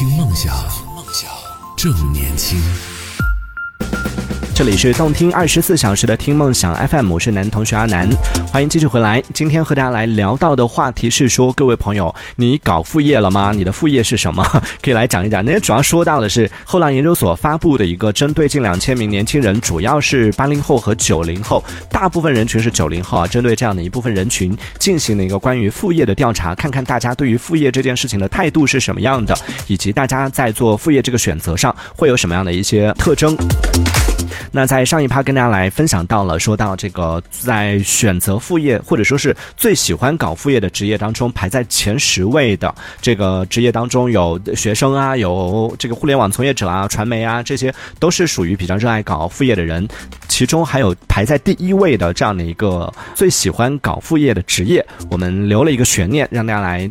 听梦想，梦想正年轻。这里是动听二十四小时的听梦想 FM，我是男同学阿南，欢迎继续回来。今天和大家来聊到的话题是说，各位朋友，你搞副业了吗？你的副业是什么？可以来讲一讲。那主要说到的是后浪研究所发布的一个针对近两千名年轻人，主要是八零后和九零后，大部分人群是九零后啊，针对这样的一部分人群进行了一个关于副业的调查，看看大家对于副业这件事情的态度是什么样的，以及大家在做副业这个选择上会有什么样的一些特征。那在上一趴跟大家来分享到了，说到这个在选择副业或者说是最喜欢搞副业的职业当中，排在前十位的这个职业当中，有学生啊，有这个互联网从业者啊，传媒啊，这些都是属于比较热爱搞副业的人。其中还有排在第一位的这样的一个最喜欢搞副业的职业，我们留了一个悬念，让大家来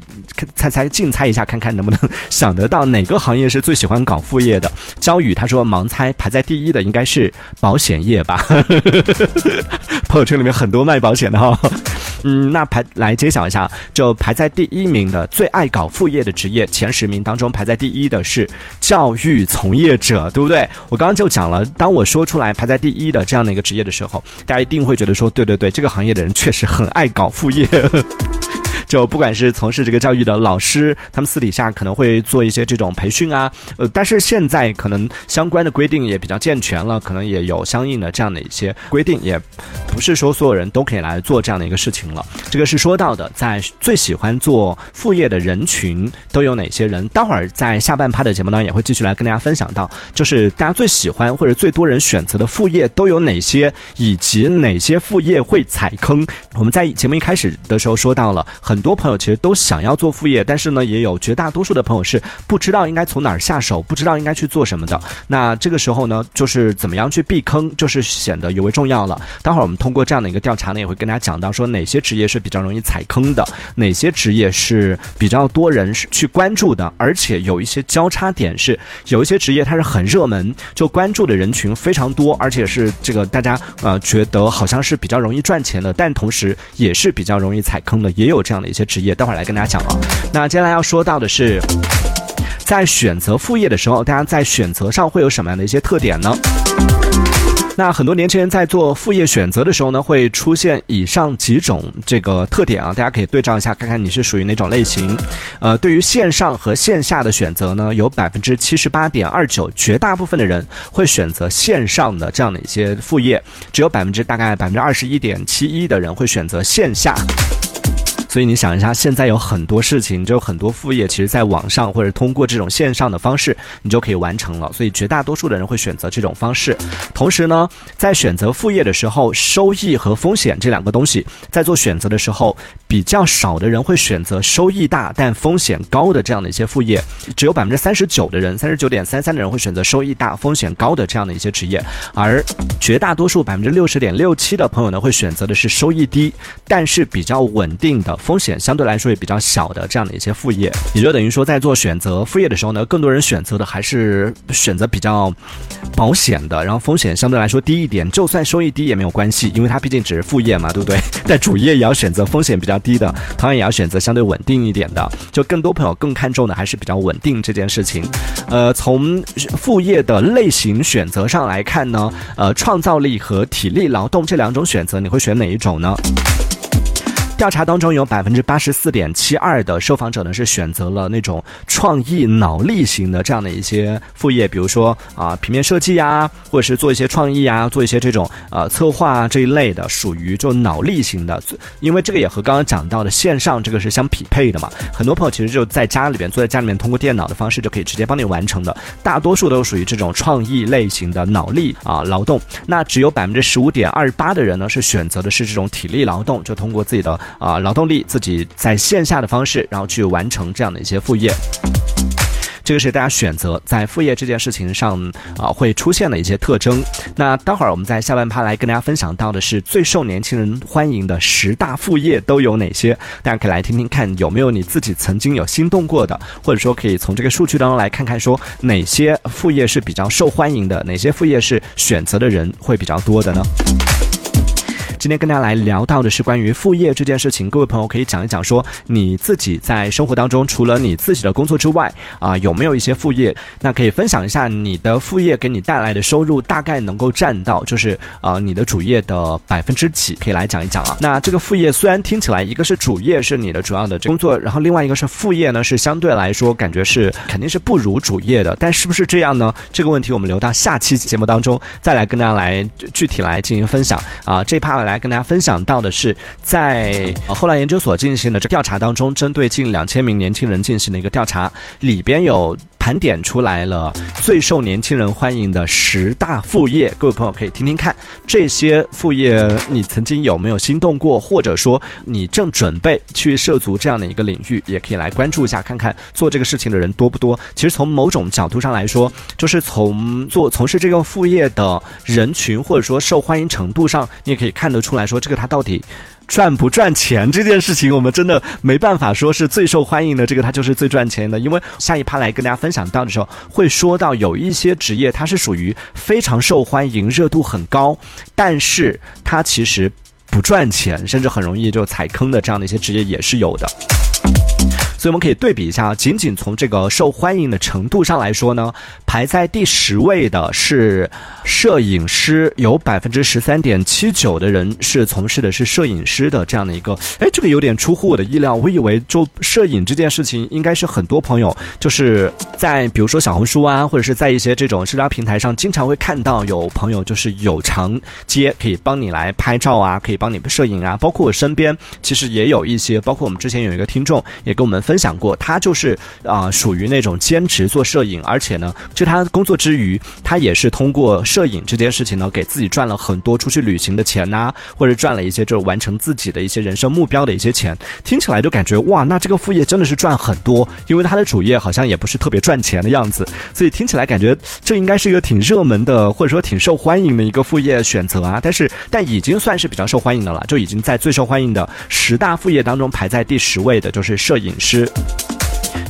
猜猜竞猜一下，看看能不能想得到哪个行业是最喜欢搞副业的。焦宇他说盲猜排在第一的应该是保险业吧，朋友圈里面很多卖保险的哈。嗯，那排来揭晓一下，就排在第一名的最爱搞副业的职业前十名当中，排在第一的是教育从业者，对不对？我刚刚就讲了，当我说出来排在第一的这样的一个职业的时候，大家一定会觉得说，对对对，这个行业的人确实很爱搞副业。就不管是从事这个教育的老师，他们私底下可能会做一些这种培训啊，呃，但是现在可能相关的规定也比较健全了，可能也有相应的这样的一些规定，也不是说所有人都可以来做这样的一个事情了。这个是说到的，在最喜欢做副业的人群都有哪些人？待会儿在下半趴的节目当中也会继续来跟大家分享到，就是大家最喜欢或者最多人选择的副业都有哪些，以及哪些副业会踩坑。我们在节目一开始的时候说到了很。很多朋友其实都想要做副业，但是呢，也有绝大多数的朋友是不知道应该从哪儿下手，不知道应该去做什么的。那这个时候呢，就是怎么样去避坑，就是显得尤为重要了。待会儿我们通过这样的一个调查呢，也会跟大家讲到说哪些职业是比较容易踩坑的，哪些职业是比较多人去关注的，而且有一些交叉点是有一些职业它是很热门，就关注的人群非常多，而且是这个大家呃觉得好像是比较容易赚钱的，但同时也是比较容易踩坑的，也有这样的。一些职业，待会儿来跟大家讲啊。那接下来要说到的是，在选择副业的时候，大家在选择上会有什么样的一些特点呢？那很多年轻人在做副业选择的时候呢，会出现以上几种这个特点啊，大家可以对照一下，看看你是属于哪种类型。呃，对于线上和线下的选择呢，有百分之七十八点二九，绝大部分的人会选择线上的这样的一些副业，只有百分之大概百分之二十一点七一的人会选择线下。所以你想一下，现在有很多事情，就很多副业，其实在网上或者通过这种线上的方式，你就可以完成了。所以绝大多数的人会选择这种方式。同时呢，在选择副业的时候，收益和风险这两个东西，在做选择的时候，比较少的人会选择收益大但风险高的这样的一些副业，只有百分之三十九的人，三十九点三三的人会选择收益大风险高的这样的一些职业，而绝大多数百分之六十点六七的朋友呢，会选择的是收益低但是比较稳定的。风险相对来说也比较小的这样的一些副业，也就等于说，在做选择副业的时候呢，更多人选择的还是选择比较保险的，然后风险相对来说低一点，就算收益低也没有关系，因为它毕竟只是副业嘛，对不对？在主业也要选择风险比较低的，同样也要选择相对稳定一点的。就更多朋友更看重的还是比较稳定这件事情。呃，从副业的类型选择上来看呢，呃，创造力和体力劳动这两种选择，你会选哪一种呢？调查当中有百分之八十四点七二的受访者呢是选择了那种创意脑力型的这样的一些副业，比如说啊平面设计呀，或者是做一些创意啊，做一些这种呃策划这一类的，属于就脑力型的。因为这个也和刚刚讲到的线上这个是相匹配的嘛。很多朋友其实就在家里边坐在家里面，通过电脑的方式就可以直接帮你完成的。大多数都属于这种创意类型的脑力啊劳动。那只有百分之十五点二八的人呢是选择的是这种体力劳动，就通过自己的。啊，劳动力自己在线下的方式，然后去完成这样的一些副业，这个是大家选择在副业这件事情上啊会出现的一些特征。那待会儿我们在下半趴来跟大家分享到的是最受年轻人欢迎的十大副业都有哪些？大家可以来听听看，有没有你自己曾经有心动过的，或者说可以从这个数据当中来看看，说哪些副业是比较受欢迎的，哪些副业是选择的人会比较多的呢？今天跟大家来聊到的是关于副业这件事情，各位朋友可以讲一讲，说你自己在生活当中，除了你自己的工作之外，啊，有没有一些副业？那可以分享一下你的副业给你带来的收入，大概能够占到就是啊你的主业的百分之几？可以来讲一讲啊。那这个副业虽然听起来一个是主业是你的主要的工作，然后另外一个是副业呢，是相对来说感觉是肯定是不如主业的，但是不是这样呢？这个问题我们留到下期节目当中再来跟大家来具体来进行分享啊。这趴来跟大家分享到的是在后来研究所进行的这调查当中，针对近两千名年轻人进行的一个调查，里边有。盘点出来了最受年轻人欢迎的十大副业，各位朋友可以听听看，这些副业你曾经有没有心动过，或者说你正准备去涉足这样的一个领域，也可以来关注一下，看看做这个事情的人多不多。其实从某种角度上来说，就是从做从事这个副业的人群，或者说受欢迎程度上，你也可以看得出来说，这个它到底。赚不赚钱这件事情，我们真的没办法说是最受欢迎的，这个它就是最赚钱的。因为下一趴来跟大家分享到的时候，会说到有一些职业它是属于非常受欢迎、热度很高，但是它其实不赚钱，甚至很容易就踩坑的这样的一些职业也是有的。所以我们可以对比一下，仅仅从这个受欢迎的程度上来说呢，排在第十位的是摄影师，有百分之十三点七九的人是从事的是摄影师的这样的一个，哎，这个有点出乎我的意料，我以为就摄影这件事情应该是很多朋友就是在比如说小红书啊，或者是在一些这种社交平台上，经常会看到有朋友就是有偿接可以帮你来拍照啊，可以帮你摄影啊，包括我身边其实也有一些，包括我们之前有一个听众也跟我们。分享过，他就是啊，属于那种兼职做摄影，而且呢，就他工作之余，他也是通过摄影这件事情呢，给自己赚了很多出去旅行的钱呐，或者赚了一些就是完成自己的一些人生目标的一些钱。听起来就感觉哇，那这个副业真的是赚很多，因为他的主业好像也不是特别赚钱的样子，所以听起来感觉这应该是一个挺热门的，或者说挺受欢迎的一个副业选择啊。但是，但已经算是比较受欢迎的了，就已经在最受欢迎的十大副业当中排在第十位的，就是摄影师。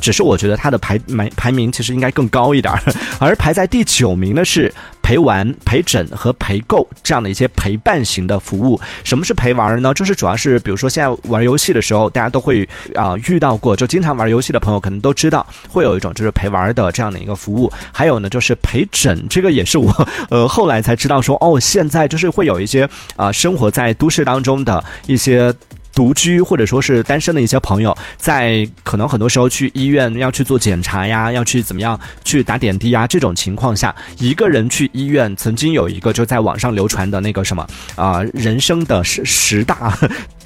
只是我觉得他的排排排名其实应该更高一点儿，而排在第九名的是陪玩、陪诊和陪购这样的一些陪伴型的服务。什么是陪玩呢？就是主要是比如说现在玩游戏的时候，大家都会啊遇到过，就经常玩游戏的朋友可能都知道，会有一种就是陪玩的这样的一个服务。还有呢，就是陪诊，这个也是我呃 后来才知道说哦，现在就是会有一些啊生活在都市当中的一些。独居或者说是单身的一些朋友，在可能很多时候去医院要去做检查呀，要去怎么样去打点滴呀，这种情况下，一个人去医院，曾经有一个就在网上流传的那个什么啊，人生的十十大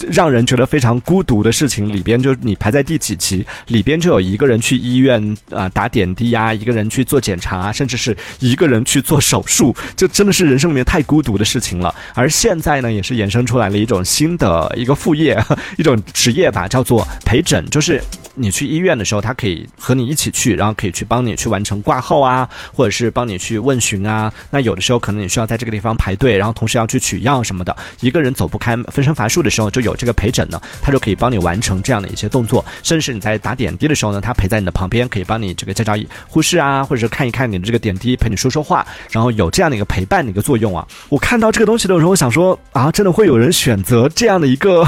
让人觉得非常孤独的事情里边，就你排在第几期里边就有一个人去医院啊打点滴呀，一个人去做检查，甚至是一个人去做手术，就真的是人生里面太孤独的事情了。而现在呢，也是衍生出来了一种新的一个副业。一种职业吧，叫做陪诊，就是你去医院的时候，他可以和你一起去，然后可以去帮你去完成挂号啊，或者是帮你去问询啊。那有的时候可能你需要在这个地方排队，然后同时要去取药什么的，一个人走不开，分身乏术的时候，就有这个陪诊呢，他就可以帮你完成这样的一些动作。甚至你在打点滴的时候呢，他陪在你的旁边，可以帮你这个叫叫护士啊，或者是看一看你的这个点滴，陪你说说话，然后有这样的一个陪伴的一个作用啊。我看到这个东西的时候，我想说啊，真的会有人选择这样的一个。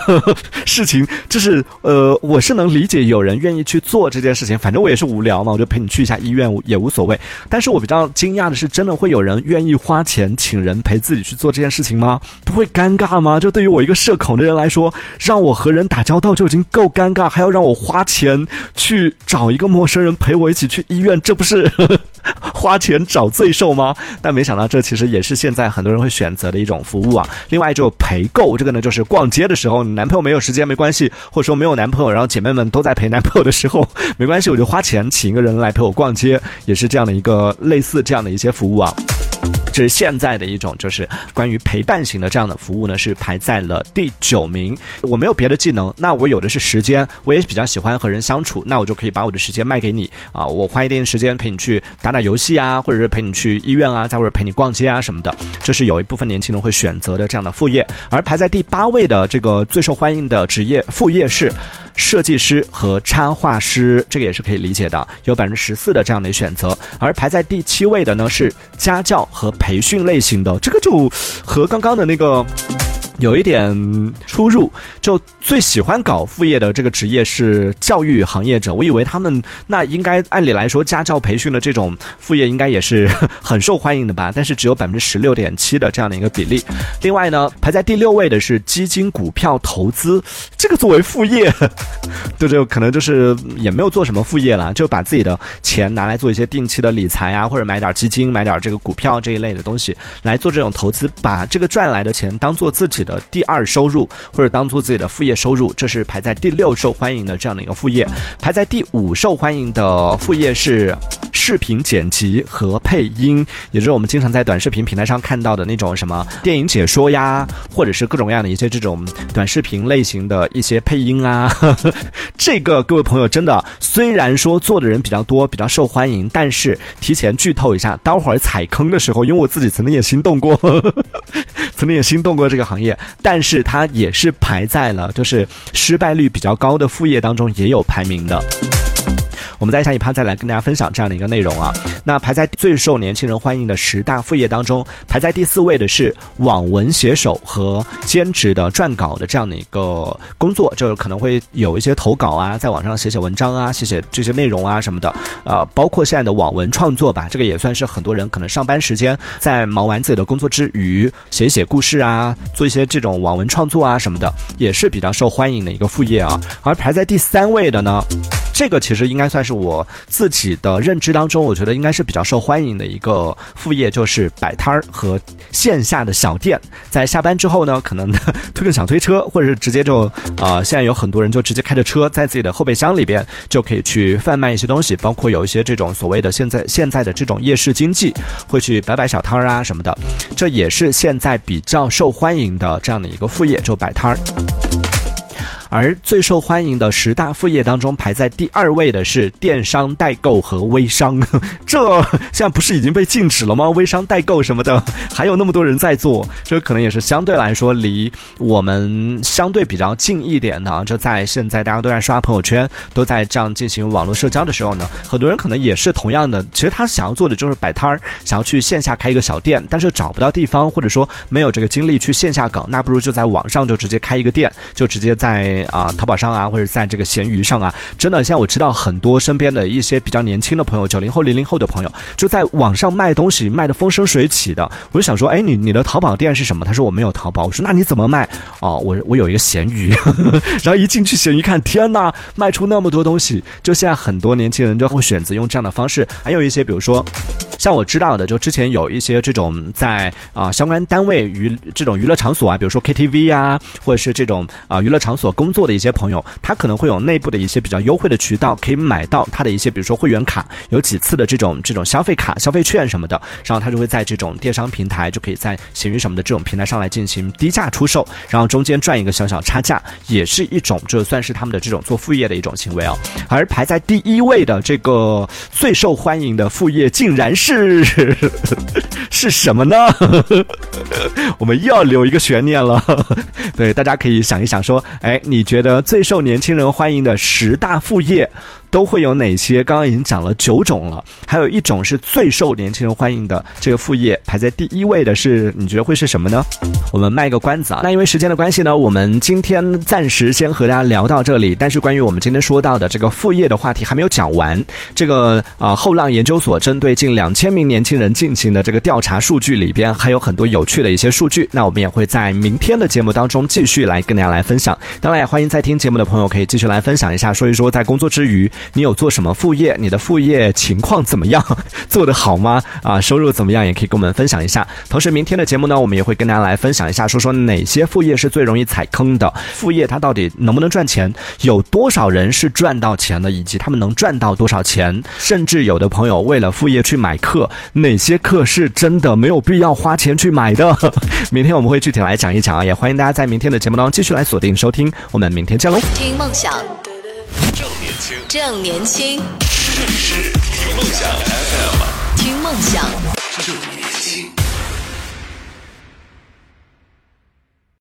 事情就是，呃，我是能理解有人愿意去做这件事情，反正我也是无聊嘛，我就陪你去一下医院也无所谓。但是我比较惊讶的是，真的会有人愿意花钱请人陪自己去做这件事情吗？不会尴尬吗？就对于我一个社恐的人来说，让我和人打交道就已经够尴尬，还要让我花钱去找一个陌生人陪我一起去医院，这不是 花钱找罪受吗？但没想到这其实也是现在很多人会选择的一种服务啊。另外就陪购这个呢，就是逛街的时候，你男朋友没有。有时间没关系，或者说没有男朋友，然后姐妹们都在陪男朋友的时候，没关系，我就花钱请一个人来陪我逛街，也是这样的一个类似这样的一些服务啊。这是现在的一种，就是关于陪伴型的这样的服务呢，是排在了第九名。我没有别的技能，那我有的是时间，我也比较喜欢和人相处，那我就可以把我的时间卖给你啊，我花一点时间陪你去打打游戏啊，或者是陪你去医院啊，再或者陪你逛街啊什么的，这是有一部分年轻人会选择的这样的副业。而排在第八位的这个最受欢迎的职业副业是。设计师和插画师，这个也是可以理解的，有百分之十四的这样的选择。而排在第七位的呢是家教和培训类型的，这个就和刚刚的那个有一点出入。就最喜欢搞副业的这个职业是教育行业者，我以为他们那应该按理来说家教培训的这种副业应该也是很受欢迎的吧？但是只有百分之十六点七的这样的一个比例。另外呢，排在第六位的是基金、股票投资，这个作为副业，就就可能就是也没有做什么副业了，就把自己的钱拿来做一些定期的理财啊，或者买点基金、买点这个股票这一类的东西来做这种投资，把这个赚来的钱当做自己的第二收入，或者当做自己的副业收入，这是排在第六受欢迎的这样的一个副业。排在第五受欢迎的副业是视频剪辑和配音，也就是我们经常在短视频平台上看到的那种什么电影解说呀，或者是各种各样的一些这种短视频类型的一些配音啊。这个各位朋友真的，虽然说做的人比较多，比较受欢迎，但是提前剧透一下，待会儿踩坑的时候，因为我自己曾经也心动过，曾经也心动过这个行业，但是它也是排在了就是失败率比较高的副业当中，也有排名的。我们在下一趴再来跟大家分享这样的一个内容啊。那排在最受年轻人欢迎的十大副业当中，排在第四位的是网文写手和兼职的撰稿的这样的一个工作，就是可能会有一些投稿啊，在网上写写文章啊，写写这些内容啊什么的。呃，包括现在的网文创作吧，这个也算是很多人可能上班时间在忙完自己的工作之余，写写故事啊，做一些这种网文创作啊什么的，也是比较受欢迎的一个副业啊。而排在第三位的呢？这个其实应该算是我自己的认知当中，我觉得应该是比较受欢迎的一个副业，就是摆摊儿和线下的小店。在下班之后呢，可能推个小推车，或者是直接就啊，现在有很多人就直接开着车，在自己的后备箱里边就可以去贩卖一些东西，包括有一些这种所谓的现在现在的这种夜市经济，会去摆摆小摊儿啊什么的，这也是现在比较受欢迎的这样的一个副业，就摆摊儿。而最受欢迎的十大副业当中，排在第二位的是电商代购和微商。这现在不是已经被禁止了吗？微商代购什么的，还有那么多人在做，这可能也是相对来说离我们相对比较近一点的。就在现在大家都在刷朋友圈，都在这样进行网络社交的时候呢，很多人可能也是同样的。其实他想要做的就是摆摊儿，想要去线下开一个小店，但是找不到地方，或者说没有这个精力去线下搞，那不如就在网上就直接开一个店，就直接在。啊，淘宝上啊，或者在这个闲鱼上啊，真的，像我知道很多身边的一些比较年轻的朋友，九零后、零零后的朋友，就在网上卖东西，卖的风生水起的。我就想说，哎，你你的淘宝店是什么？他说我没有淘宝。我说那你怎么卖？哦，我我有一个闲鱼。然后一进去闲鱼看，天呐，卖出那么多东西。就现在很多年轻人就会选择用这样的方式。还有一些，比如说。像我知道的，就之前有一些这种在啊相关单位娱这种娱乐场所啊，比如说 KTV 啊，或者是这种啊娱乐场所工作的一些朋友，他可能会有内部的一些比较优惠的渠道，可以买到他的一些，比如说会员卡，有几次的这种这种消费卡、消费券什么的，然后他就会在这种电商平台，就可以在闲鱼什么的这种平台上来进行低价出售，然后中间赚一个小小差价，也是一种，就算是他们的这种做副业的一种行为哦。而排在第一位的这个最受欢迎的副业，竟然是。是什么呢？我们又要留一个悬念了。对，大家可以想一想，说，哎，你觉得最受年轻人欢迎的十大副业？都会有哪些？刚刚已经讲了九种了，还有一种是最受年轻人欢迎的这个副业，排在第一位的是，你觉得会是什么呢？我们卖个关子啊。那因为时间的关系呢，我们今天暂时先和大家聊到这里。但是关于我们今天说到的这个副业的话题还没有讲完。这个啊，后浪研究所针对近两千名年轻人进行的这个调查数据里边，还有很多有趣的一些数据。那我们也会在明天的节目当中继续来跟大家来分享。当然，也欢迎在听节目的朋友可以继续来分享一下，说一说在工作之余。你有做什么副业？你的副业情况怎么样？做得好吗？啊，收入怎么样？也可以跟我们分享一下。同时，明天的节目呢，我们也会跟大家来分享一下，说说哪些副业是最容易踩坑的副业，它到底能不能赚钱？有多少人是赚到钱的？以及他们能赚到多少钱？甚至有的朋友为了副业去买课，哪些课是真的没有必要花钱去买的？明天我们会具体来讲一讲啊，也欢迎大家在明天的节目当中继续来锁定收听。我们明天见喽！听梦想。正年轻，正年轻，试试听梦想 FM，听梦想，正年轻。